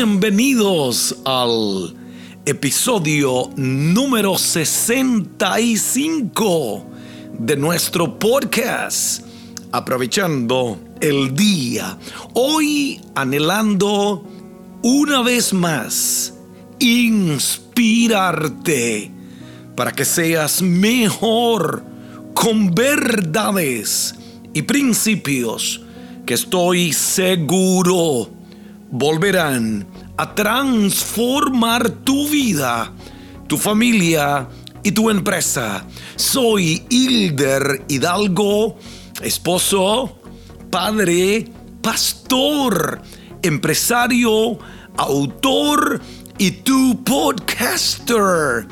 Bienvenidos al episodio número 65 de nuestro podcast. Aprovechando el día, hoy anhelando una vez más inspirarte para que seas mejor con verdades y principios que estoy seguro volverán a transformar tu vida, tu familia y tu empresa. Soy Hilder Hidalgo, esposo, padre, pastor, empresario, autor y tu podcaster.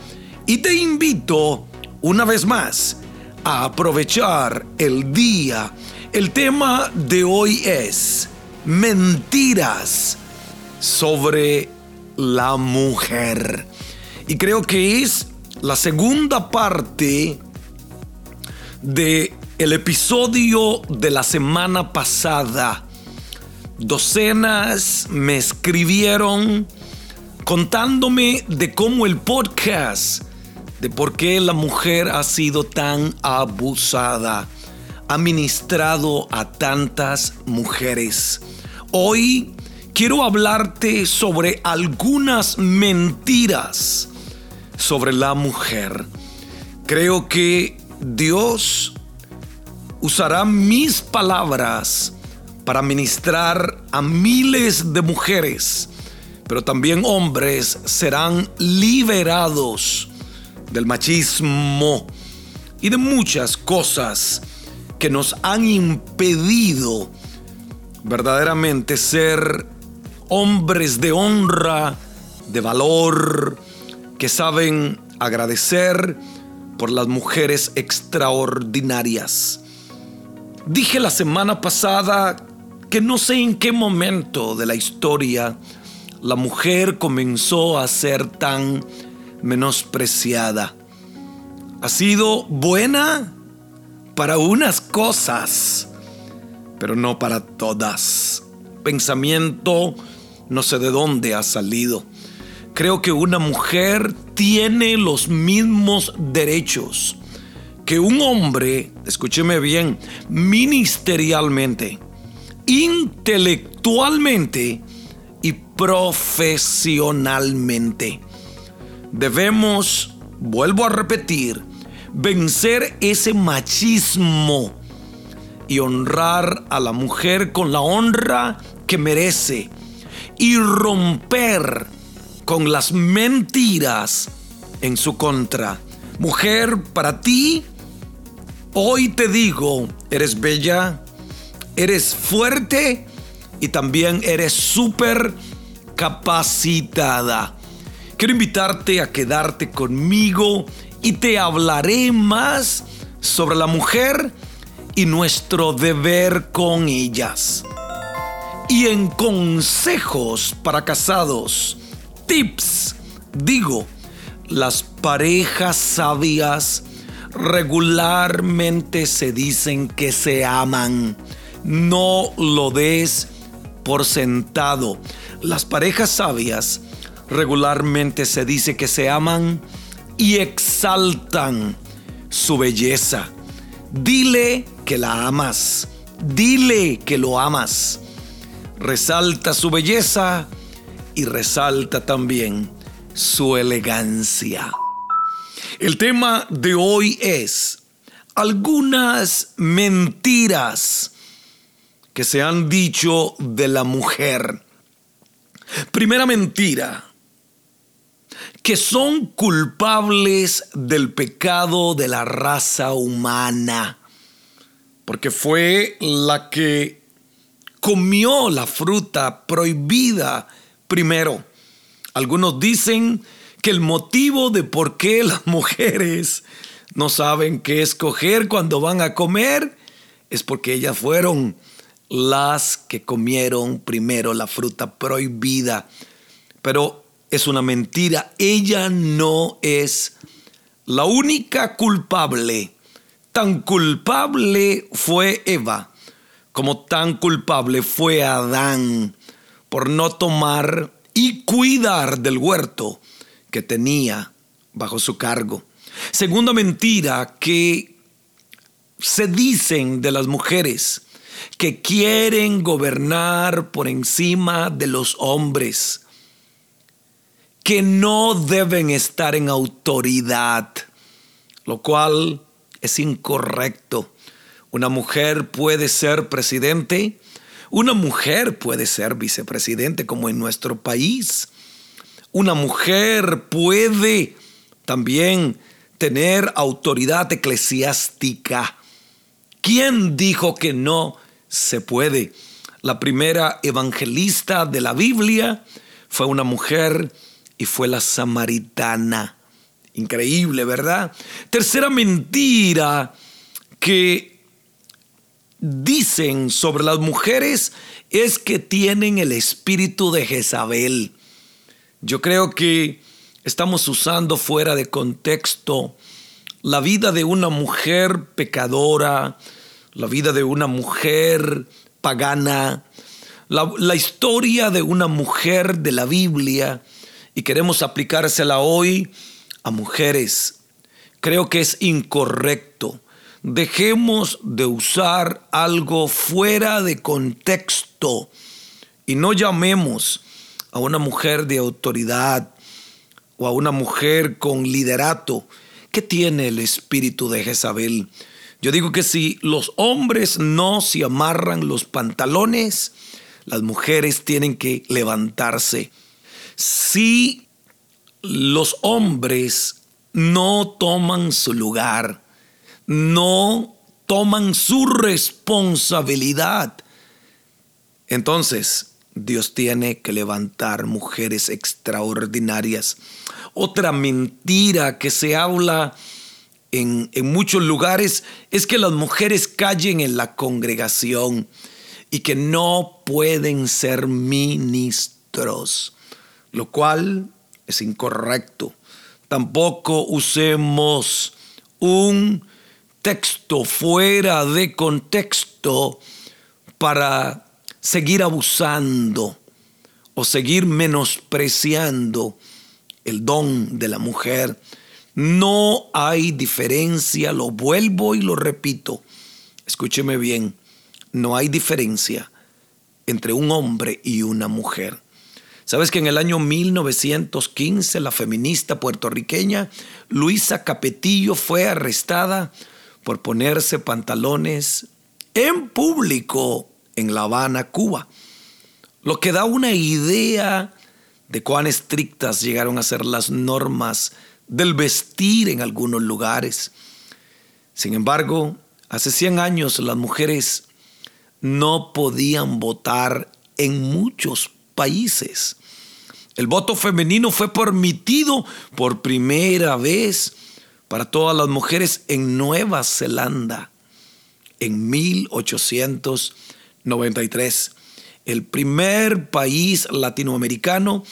Y te invito una vez más a aprovechar el día. El tema de hoy es mentiras sobre la mujer. Y creo que es la segunda parte de el episodio de la semana pasada. Docenas me escribieron contándome de cómo el podcast, de por qué la mujer ha sido tan abusada, ha ministrado a tantas mujeres. Hoy quiero hablarte sobre algunas mentiras sobre la mujer. Creo que Dios usará mis palabras para ministrar a miles de mujeres, pero también hombres serán liberados del machismo y de muchas cosas que nos han impedido verdaderamente ser hombres de honra, de valor, que saben agradecer por las mujeres extraordinarias. Dije la semana pasada que no sé en qué momento de la historia la mujer comenzó a ser tan menospreciada. Ha sido buena para unas cosas, pero no para todas. Pensamiento no sé de dónde ha salido. Creo que una mujer tiene los mismos derechos que un hombre, escúcheme bien, ministerialmente, intelectualmente y profesionalmente. Debemos, vuelvo a repetir, vencer ese machismo y honrar a la mujer con la honra que merece y romper con las mentiras en su contra. Mujer, para ti, hoy te digo, eres bella, eres fuerte y también eres súper capacitada. Quiero invitarte a quedarte conmigo y te hablaré más sobre la mujer y nuestro deber con ellas. Y en consejos para casados, tips, digo, las parejas sabias regularmente se dicen que se aman. No lo des por sentado. Las parejas sabias regularmente se dice que se aman y exaltan su belleza. Dile que la amas. Dile que lo amas. Resalta su belleza y resalta también su elegancia. El tema de hoy es algunas mentiras que se han dicho de la mujer. Primera mentira, que son culpables del pecado de la raza humana, porque fue la que comió la fruta prohibida primero. Algunos dicen que el motivo de por qué las mujeres no saben qué escoger cuando van a comer es porque ellas fueron las que comieron primero la fruta prohibida. Pero es una mentira. Ella no es la única culpable. Tan culpable fue Eva como tan culpable fue Adán por no tomar y cuidar del huerto que tenía bajo su cargo. Segunda mentira que se dicen de las mujeres que quieren gobernar por encima de los hombres, que no deben estar en autoridad, lo cual es incorrecto. Una mujer puede ser presidente, una mujer puede ser vicepresidente como en nuestro país. Una mujer puede también tener autoridad eclesiástica. ¿Quién dijo que no se puede? La primera evangelista de la Biblia fue una mujer y fue la samaritana. Increíble, ¿verdad? Tercera mentira que dicen sobre las mujeres es que tienen el espíritu de Jezabel. Yo creo que estamos usando fuera de contexto la vida de una mujer pecadora, la vida de una mujer pagana, la, la, historia de una mujer de la Biblia y queremos aplicársela hoy a mujeres. Creo que es incorrecto. Dejemos de usar algo fuera de contexto y no llamemos a una mujer de autoridad, o a una mujer con liderato, ¿qué tiene el espíritu de Jezabel? Yo digo que si los hombres no se amarran los pantalones, las mujeres tienen que levantarse. Si los hombres no toman su lugar, no toman su responsabilidad, entonces Dios tiene que levantar mujeres extraordinarias. Otra mentira que se habla en, muchos lugares es que las mujeres callen en la congregación y que no pueden ser ministros, lo cual es incorrecto. Tampoco usemos un texto fuera de contexto para seguir abusando o seguir menospreciando el don de la mujer. No hay diferencia, lo vuelvo y lo repito. Escúcheme bien, no hay diferencia entre un hombre y una mujer. ¿Sabes que en el año 1915 la feminista puertorriqueña Luisa Capetillo fue arrestada por ponerse pantalones en público en La Habana, Cuba, lo que da una idea de cuán estrictas llegaron a ser las normas del vestir en algunos lugares. Sin embargo, hace 100 años las mujeres no podían votar en muchos países. El voto femenino fue permitido por primera vez para todas las mujeres en Nueva Zelanda en 1800 93. El primer país latinoamericano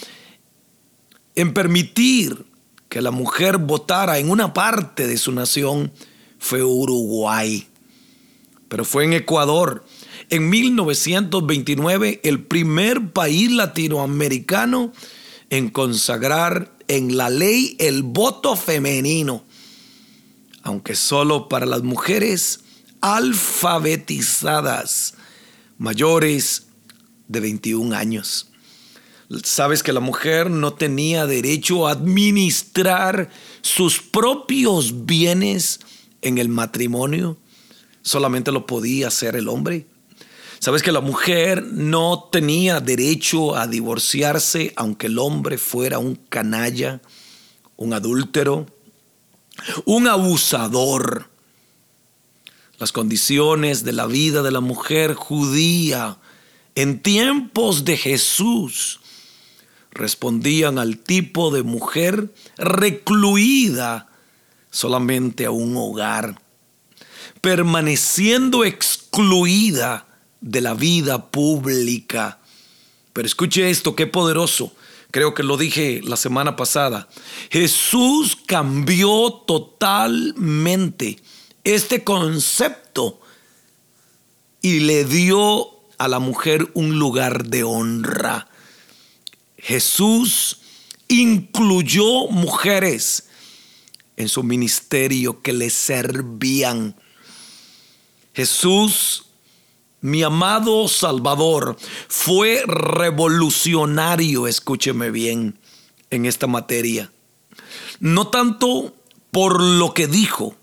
en permitir que la mujer votara en una parte de su nación fue Uruguay. Pero fue en Ecuador. En 1929, el primer país latinoamericano en consagrar en la ley el voto femenino, aunque solo para las mujeres alfabetizadas mayores de 21 años. Sabes que la mujer no tenía derecho a administrar sus propios bienes en el matrimonio, solamente lo podía hacer el hombre. Sabes que la mujer no tenía derecho a divorciarse aunque el hombre fuera un canalla, un adúltero, un abusador las condiciones de la vida de la mujer judía en tiempos de Jesús respondían al tipo de mujer recluida solamente a un hogar, permaneciendo excluida de la vida pública. Pero escuche esto, qué poderoso. Creo que lo dije la semana pasada. Jesús cambió totalmente este concepto y le dio a la mujer un lugar de honra. Jesús incluyó mujeres en su ministerio que le servían. Jesús, mi amado Salvador, fue revolucionario, escúcheme bien, en esta materia. No tanto por lo que dijo,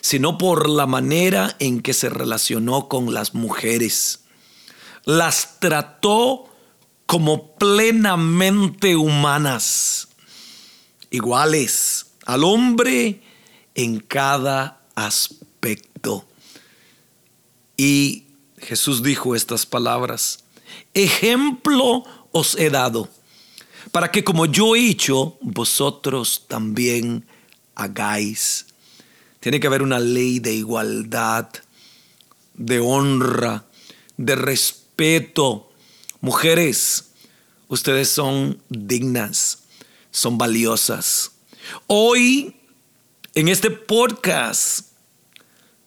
sino por la manera en que se relacionó con las mujeres. Las trató como plenamente humanas, iguales al hombre en cada aspecto. Y Jesús dijo estas palabras, ejemplo os he dado, para que como yo he hecho, vosotros también hagáis. Tiene que haber una ley de igualdad, de honra, de respeto. Mujeres, ustedes son dignas, son valiosas. Hoy, en este podcast,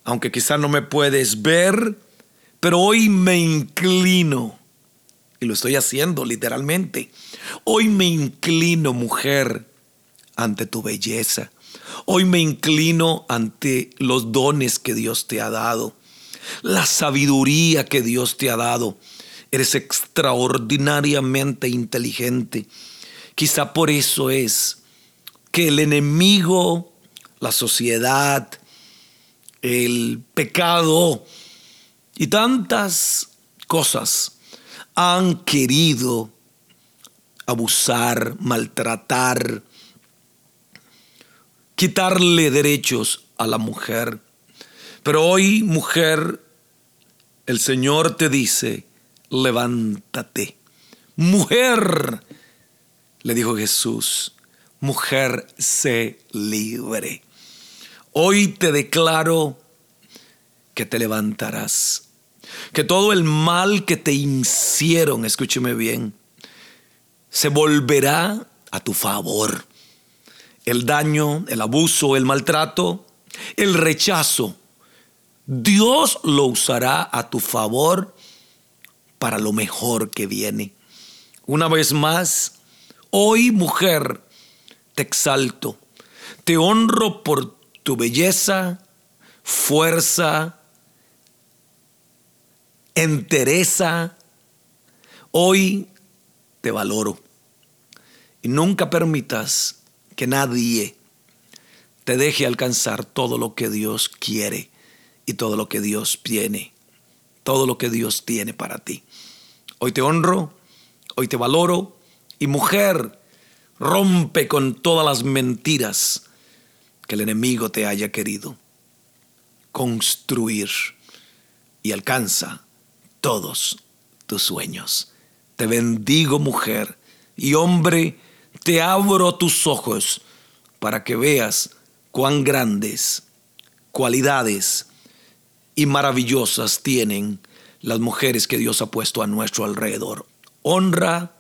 aunque quizá no me puedes ver, pero hoy me inclino, y lo estoy haciendo literalmente, hoy me inclino, mujer, ante tu belleza. Hoy me inclino ante los dones que Dios te ha dado, la sabiduría que Dios te ha dado. Eres extraordinariamente inteligente. Quizá por eso es que el enemigo, la sociedad, el pecado y tantas cosas han querido abusar, maltratar, quitarle derechos a la mujer. Pero hoy, mujer, el Señor te dice, levántate. Mujer, le dijo Jesús, mujer, sé libre. Hoy te declaro que te levantarás. Que todo el mal que te hicieron, escúcheme bien, se volverá a tu favor. El daño, el abuso, el maltrato, el rechazo, Dios lo usará a tu favor para lo mejor que viene. Una vez más, hoy mujer, te exalto, te honro por tu belleza, fuerza, entereza. Hoy te valoro. Y nunca permitas que nadie te deje alcanzar todo lo que Dios quiere y todo lo que Dios tiene, todo lo que Dios tiene para ti. Hoy te honro, hoy te valoro y mujer, Rompe con todas las mentiras que el enemigo te haya querido construir y alcanza todos tus sueños. Te bendigo mujer y hombre, te abro tus ojos para que veas cuán grandes cualidades y maravillosas tienen las mujeres que Dios ha puesto a nuestro alrededor. Honra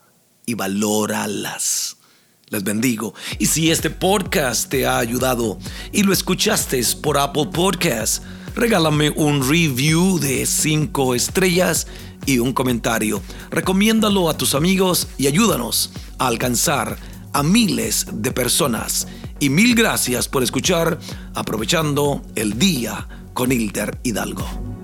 y valóralas. Les bendigo. Y si este podcast te ha ayudado y lo escuchaste por Apple Podcast, regálame un review de 5 estrellas y un comentario. Recomiéndalo a tus amigos y ayúdanos a alcanzar a miles de personas. Y mil gracias por escuchar aprovechando el día con Hilder Hidalgo.